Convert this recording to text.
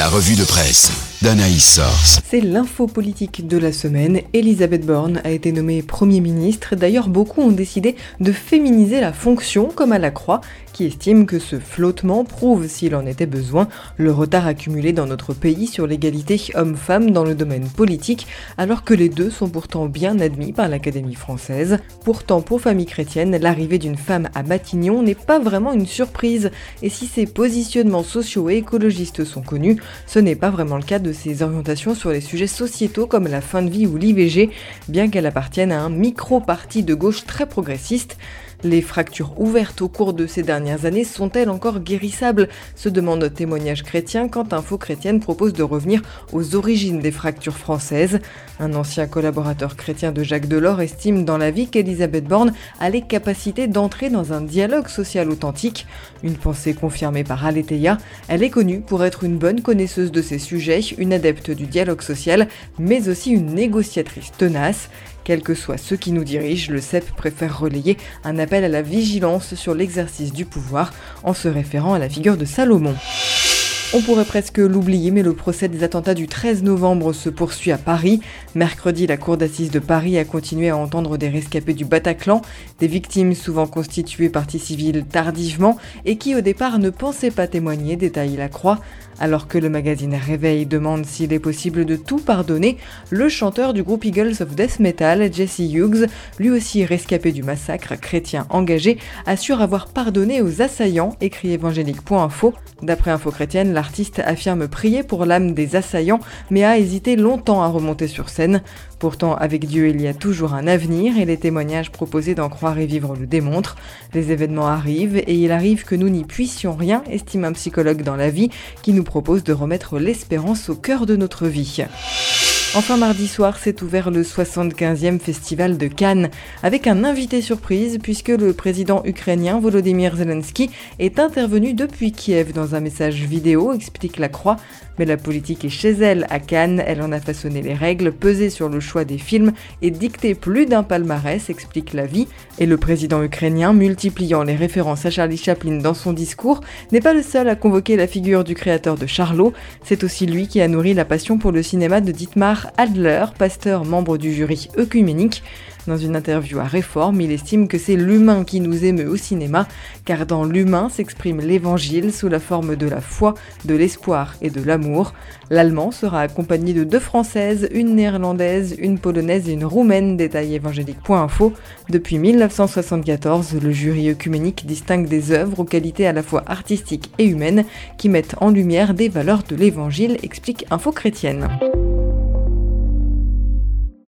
La revue de presse d'Anaïs Source. C'est l'info politique de la semaine. Elisabeth Borne a été nommée Premier ministre. D'ailleurs, beaucoup ont décidé de féminiser la fonction, comme à la Croix, qui estime que ce flottement prouve, s'il en était besoin, le retard accumulé dans notre pays sur l'égalité homme-femme dans le domaine politique, alors que les deux sont pourtant bien admis par l'Académie française. Pourtant, pour famille chrétienne, l'arrivée d'une femme à Matignon n'est pas vraiment une surprise. Et si ses positionnements sociaux et écologistes sont connus, ce n'est pas vraiment le cas de ses orientations sur les sujets sociétaux comme la fin de vie ou l'IVG, bien qu'elle appartienne à un micro-parti de gauche très progressiste. Les fractures ouvertes au cours de ces dernières années sont-elles encore guérissables? Se demande Témoignage chrétien quand Info chrétienne propose de revenir aux origines des fractures françaises. Un ancien collaborateur chrétien de Jacques Delors estime dans la vie qu'Elisabeth Borne a les capacités d'entrer dans un dialogue social authentique. Une pensée confirmée par Aletheia, elle est connue pour être une bonne connaisseuse de ces sujets, une adepte du dialogue social, mais aussi une négociatrice tenace. Quels que soient ceux qui nous dirigent, le CEP préfère relayer un appel à la vigilance sur l'exercice du pouvoir en se référant à la figure de Salomon. On pourrait presque l'oublier, mais le procès des attentats du 13 novembre se poursuit à Paris. Mercredi, la cour d'assises de Paris a continué à entendre des rescapés du Bataclan, des victimes souvent constituées partie civile tardivement et qui au départ ne pensaient pas témoigner, détaille la Croix. Alors que le magazine Réveil demande s'il est possible de tout pardonner, le chanteur du groupe Eagles of Death Metal, Jesse Hughes, lui aussi rescapé du massacre chrétien engagé, assure avoir pardonné aux assaillants, écrit évangélique.info. D'après Info Chrétienne, l'artiste affirme prier pour l'âme des assaillants, mais a hésité longtemps à remonter sur scène. Pourtant, avec Dieu, il y a toujours un avenir et les témoignages proposés d'en croire et vivre le démontrent. Les événements arrivent et il arrive que nous n'y puissions rien, estime un psychologue dans la vie, qui nous propose de remettre l'espérance au cœur de notre vie. Enfin, mardi soir s'est ouvert le 75e festival de Cannes avec un invité surprise puisque le président ukrainien Volodymyr Zelensky est intervenu depuis Kiev dans un message vidéo, explique la Croix. Mais la politique est chez elle à Cannes, elle en a façonné les règles, pesé sur le choix des films et dicté plus d'un palmarès, explique la vie. Et le président ukrainien, multipliant les références à Charlie Chaplin dans son discours, n'est pas le seul à convoquer la figure du créateur de Charlot. C'est aussi lui qui a nourri la passion pour le cinéma de Dietmar Adler, pasteur membre du jury œcuménique. Dans une interview à Réforme, il estime que c'est l'humain qui nous émeut au cinéma, car dans l'humain s'exprime l'évangile sous la forme de la foi, de l'espoir et de l'amour. L'allemand sera accompagné de deux françaises, une néerlandaise, une polonaise et une roumaine, détail évangélique.info. Depuis 1974, le jury œcuménique distingue des œuvres aux qualités à la fois artistiques et humaines qui mettent en lumière des valeurs de l'évangile, explique Info Chrétienne.